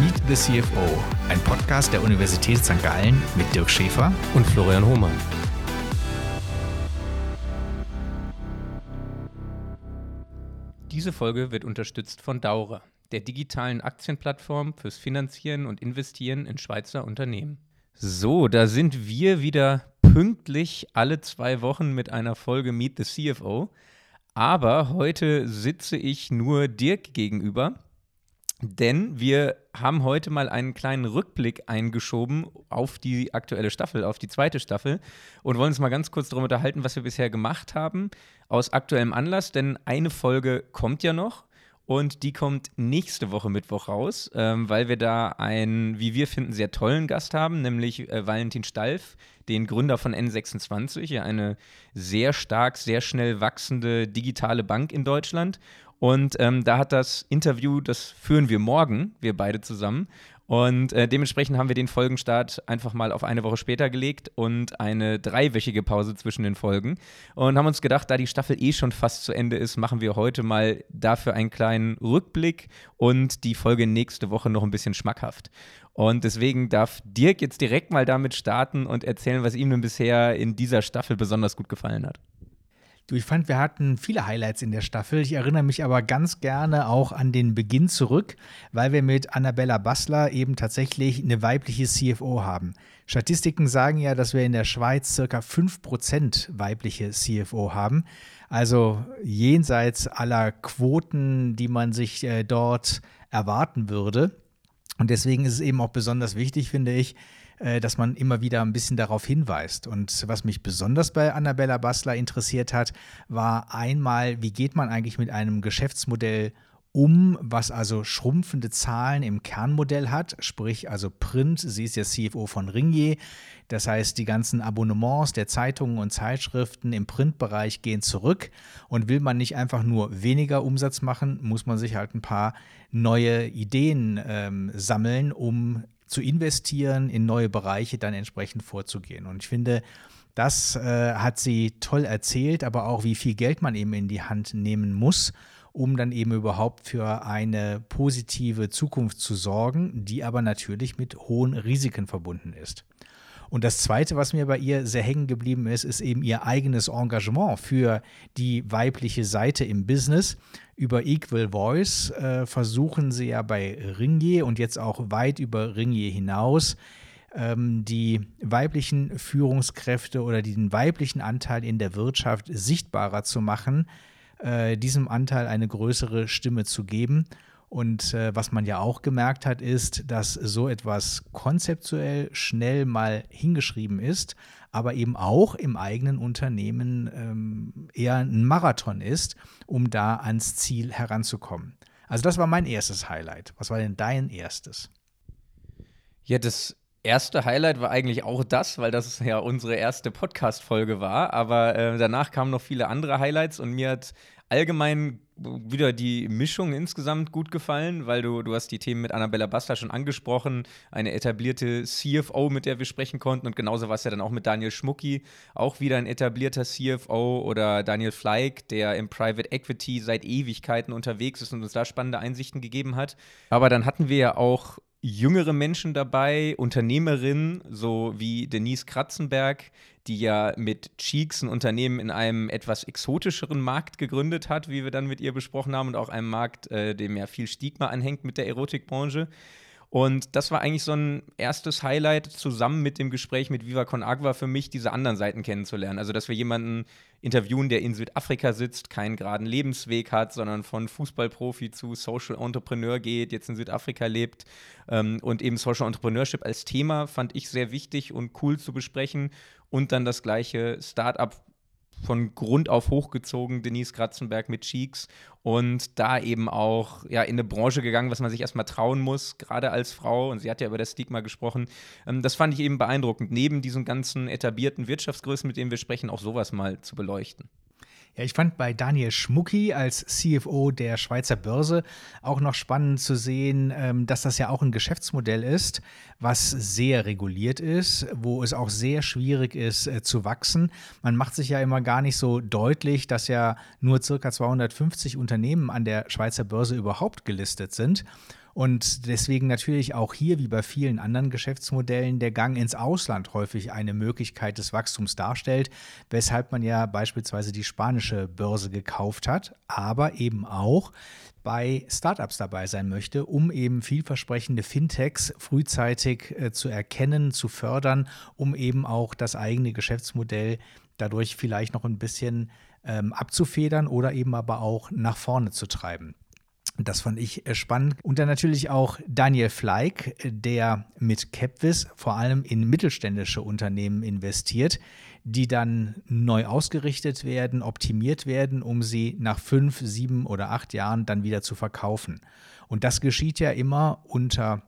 Meet the CFO, ein Podcast der Universität St. Gallen mit Dirk Schäfer und Florian Hohmann. Diese Folge wird unterstützt von Daura, der digitalen Aktienplattform fürs Finanzieren und Investieren in Schweizer Unternehmen. So, da sind wir wieder pünktlich alle zwei Wochen mit einer Folge Meet the CFO. Aber heute sitze ich nur Dirk gegenüber, denn wir haben heute mal einen kleinen Rückblick eingeschoben auf die aktuelle Staffel, auf die zweite Staffel und wollen uns mal ganz kurz darüber unterhalten, was wir bisher gemacht haben, aus aktuellem Anlass, denn eine Folge kommt ja noch und die kommt nächste Woche Mittwoch raus, ähm, weil wir da einen, wie wir finden, sehr tollen Gast haben, nämlich äh, Valentin Stalf, den Gründer von N26, eine sehr stark, sehr schnell wachsende digitale Bank in Deutschland. Und ähm, da hat das Interview, das führen wir morgen, wir beide zusammen. Und äh, dementsprechend haben wir den Folgenstart einfach mal auf eine Woche später gelegt und eine dreiwöchige Pause zwischen den Folgen. Und haben uns gedacht, da die Staffel eh schon fast zu Ende ist, machen wir heute mal dafür einen kleinen Rückblick und die Folge nächste Woche noch ein bisschen schmackhaft. Und deswegen darf Dirk jetzt direkt mal damit starten und erzählen, was ihm denn bisher in dieser Staffel besonders gut gefallen hat. Du, ich fand, wir hatten viele Highlights in der Staffel. Ich erinnere mich aber ganz gerne auch an den Beginn zurück, weil wir mit Annabella Bassler eben tatsächlich eine weibliche CFO haben. Statistiken sagen ja, dass wir in der Schweiz circa 5% weibliche CFO haben. Also jenseits aller Quoten, die man sich äh, dort erwarten würde. Und deswegen ist es eben auch besonders wichtig, finde ich, dass man immer wieder ein bisschen darauf hinweist. Und was mich besonders bei Annabella Bassler interessiert hat, war einmal, wie geht man eigentlich mit einem Geschäftsmodell um, was also schrumpfende Zahlen im Kernmodell hat, sprich also Print. Sie ist ja CFO von Ringier. Das heißt, die ganzen Abonnements der Zeitungen und Zeitschriften im Printbereich gehen zurück. Und will man nicht einfach nur weniger Umsatz machen, muss man sich halt ein paar neue Ideen ähm, sammeln, um zu investieren, in neue Bereiche dann entsprechend vorzugehen. Und ich finde, das äh, hat sie toll erzählt, aber auch, wie viel Geld man eben in die Hand nehmen muss, um dann eben überhaupt für eine positive Zukunft zu sorgen, die aber natürlich mit hohen Risiken verbunden ist. Und das Zweite, was mir bei ihr sehr hängen geblieben ist, ist eben ihr eigenes Engagement für die weibliche Seite im Business. Über Equal Voice äh, versuchen sie ja bei Ringier und jetzt auch weit über Ringier hinaus, ähm, die weiblichen Führungskräfte oder den weiblichen Anteil in der Wirtschaft sichtbarer zu machen, äh, diesem Anteil eine größere Stimme zu geben. Und äh, was man ja auch gemerkt hat, ist, dass so etwas konzeptuell schnell mal hingeschrieben ist, aber eben auch im eigenen Unternehmen ähm, eher ein Marathon ist, um da ans Ziel heranzukommen. Also das war mein erstes Highlight. Was war denn dein erstes? Ja, das erste Highlight war eigentlich auch das, weil das ja unsere erste Podcast-Folge war. Aber äh, danach kamen noch viele andere Highlights und mir hat allgemein wieder die Mischung insgesamt gut gefallen, weil du, du hast die Themen mit Annabella Basta schon angesprochen, eine etablierte CFO, mit der wir sprechen konnten und genauso war es ja dann auch mit Daniel Schmucki, auch wieder ein etablierter CFO oder Daniel Fleig, der im Private Equity seit Ewigkeiten unterwegs ist und uns da spannende Einsichten gegeben hat. Aber dann hatten wir ja auch jüngere Menschen dabei, Unternehmerinnen, so wie Denise Kratzenberg, die ja mit Cheeks ein Unternehmen in einem etwas exotischeren Markt gegründet hat, wie wir dann mit ihr besprochen haben, und auch einem Markt, äh, dem ja viel Stigma anhängt mit der Erotikbranche. Und das war eigentlich so ein erstes Highlight zusammen mit dem Gespräch mit Viva Con Agua für mich, diese anderen Seiten kennenzulernen. Also, dass wir jemanden interviewen, der in Südafrika sitzt, keinen geraden Lebensweg hat, sondern von Fußballprofi zu Social Entrepreneur geht, jetzt in Südafrika lebt. Ähm, und eben Social Entrepreneurship als Thema fand ich sehr wichtig und cool zu besprechen. Und dann das gleiche Startup von Grund auf hochgezogen, Denise Kratzenberg mit Cheeks und da eben auch ja, in eine Branche gegangen, was man sich erstmal trauen muss, gerade als Frau. Und sie hat ja über das Stigma gesprochen. Ähm, das fand ich eben beeindruckend, neben diesen ganzen etablierten Wirtschaftsgrößen, mit denen wir sprechen, auch sowas mal zu beleuchten. Ja, ich fand bei Daniel Schmucki als CFO der Schweizer Börse auch noch spannend zu sehen, ähm, dass das ja auch ein Geschäftsmodell ist, was sehr reguliert ist, wo es auch sehr schwierig ist äh, zu wachsen. Man macht sich ja immer gar nicht so deutlich, dass ja nur circa 250 Unternehmen an der Schweizer Börse überhaupt gelistet sind. Und deswegen natürlich auch hier, wie bei vielen anderen Geschäftsmodellen, der Gang ins Ausland häufig eine Möglichkeit des Wachstums darstellt, weshalb man ja beispielsweise die spanische Börse gekauft hat, aber eben auch bei Startups dabei sein möchte, um eben vielversprechende Fintechs frühzeitig äh, zu erkennen, zu fördern, um eben auch das eigene Geschäftsmodell dadurch vielleicht noch ein bisschen ähm, abzufedern oder eben aber auch nach vorne zu treiben. Das fand ich äh, spannend. Und dann natürlich auch Daniel Fleig, der mit Capvis vor allem in mittelständische Unternehmen investiert, die dann neu ausgerichtet werden, optimiert werden, um sie nach fünf, sieben oder acht Jahren dann wieder zu verkaufen. Und das geschieht ja immer unter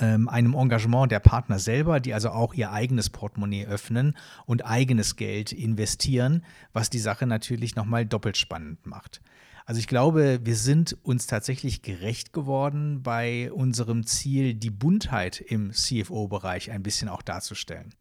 ähm, einem Engagement der Partner selber, die also auch ihr eigenes Portemonnaie öffnen und eigenes Geld investieren, was die Sache natürlich nochmal doppelt spannend macht. Also ich glaube, wir sind uns tatsächlich gerecht geworden bei unserem Ziel, die Buntheit im CFO-Bereich ein bisschen auch darzustellen.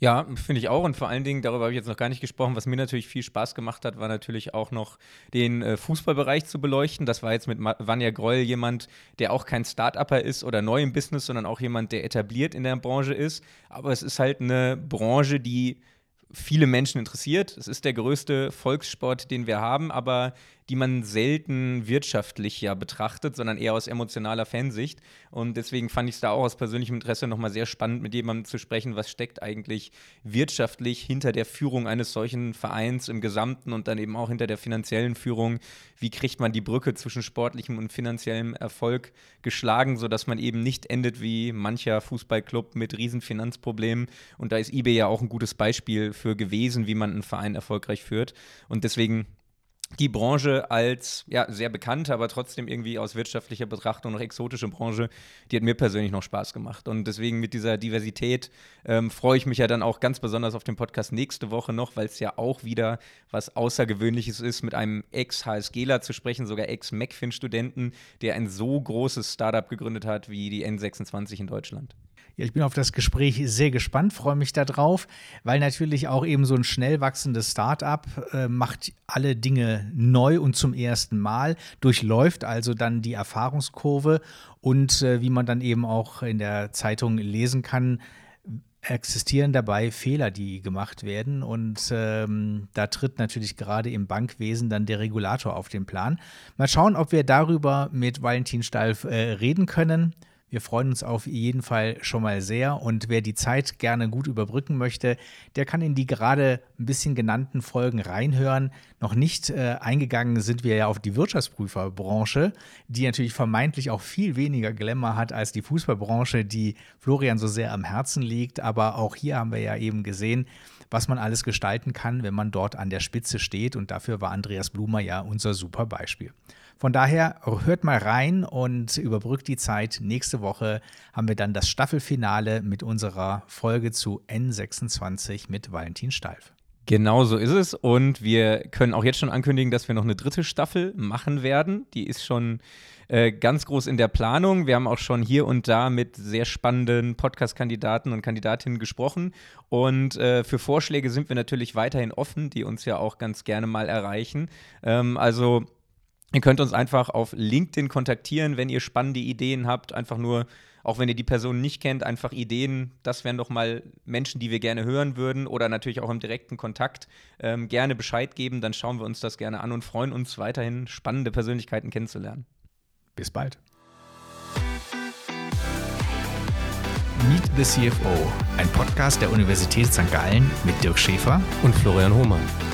Ja, finde ich auch. Und vor allen Dingen, darüber habe ich jetzt noch gar nicht gesprochen, was mir natürlich viel Spaß gemacht hat, war natürlich auch noch den äh, Fußballbereich zu beleuchten. Das war jetzt mit Vanja Groll jemand, der auch kein Start-Upper ist oder neu im Business, sondern auch jemand, der etabliert in der Branche ist. Aber es ist halt eine Branche, die viele Menschen interessiert. Es ist der größte Volkssport, den wir haben, aber die man selten wirtschaftlich ja betrachtet, sondern eher aus emotionaler Fansicht. Und deswegen fand ich es da auch aus persönlichem Interesse nochmal sehr spannend, mit jemandem zu sprechen, was steckt eigentlich wirtschaftlich hinter der Führung eines solchen Vereins im Gesamten und dann eben auch hinter der finanziellen Führung. Wie kriegt man die Brücke zwischen sportlichem und finanziellem Erfolg geschlagen, sodass man eben nicht endet wie mancher Fußballclub mit Riesenfinanzproblemen. Und da ist eBay ja auch ein gutes Beispiel für gewesen, wie man einen Verein erfolgreich führt. Und deswegen die Branche als ja, sehr bekannte, aber trotzdem irgendwie aus wirtschaftlicher Betrachtung noch exotische Branche, die hat mir persönlich noch Spaß gemacht. Und deswegen mit dieser Diversität ähm, freue ich mich ja dann auch ganz besonders auf den Podcast nächste Woche noch, weil es ja auch wieder was Außergewöhnliches ist, mit einem Ex-HSGler zu sprechen, sogar Ex-MECFIN-Studenten, der ein so großes Startup gegründet hat wie die N26 in Deutschland. Ich bin auf das Gespräch sehr gespannt, freue mich darauf, weil natürlich auch eben so ein schnell wachsendes Startup äh, macht alle Dinge neu und zum ersten Mal, durchläuft also dann die Erfahrungskurve und äh, wie man dann eben auch in der Zeitung lesen kann, existieren dabei Fehler, die gemacht werden. Und ähm, da tritt natürlich gerade im Bankwesen dann der Regulator auf den Plan. Mal schauen, ob wir darüber mit Valentin Stalf äh, reden können. Wir freuen uns auf jeden Fall schon mal sehr und wer die Zeit gerne gut überbrücken möchte, der kann in die gerade ein bisschen genannten Folgen reinhören. Noch nicht äh, eingegangen sind wir ja auf die Wirtschaftsprüferbranche, die natürlich vermeintlich auch viel weniger Glamour hat als die Fußballbranche, die Florian so sehr am Herzen liegt. Aber auch hier haben wir ja eben gesehen, was man alles gestalten kann, wenn man dort an der Spitze steht. Und dafür war Andreas Blumer ja unser super Beispiel. Von daher hört mal rein und überbrückt die Zeit. Nächste Woche haben wir dann das Staffelfinale mit unserer Folge zu N26 mit Valentin Steif. Genau so ist es. Und wir können auch jetzt schon ankündigen, dass wir noch eine dritte Staffel machen werden. Die ist schon äh, ganz groß in der Planung. Wir haben auch schon hier und da mit sehr spannenden Podcast-Kandidaten und Kandidatinnen gesprochen. Und äh, für Vorschläge sind wir natürlich weiterhin offen, die uns ja auch ganz gerne mal erreichen. Ähm, also Ihr könnt uns einfach auf LinkedIn kontaktieren, wenn ihr spannende Ideen habt. Einfach nur, auch wenn ihr die Person nicht kennt, einfach Ideen. Das wären doch mal Menschen, die wir gerne hören würden oder natürlich auch im direkten Kontakt ähm, gerne Bescheid geben. Dann schauen wir uns das gerne an und freuen uns weiterhin, spannende Persönlichkeiten kennenzulernen. Bis bald. Meet the CFO, ein Podcast der Universität St. Gallen mit Dirk Schäfer und Florian Hohmann.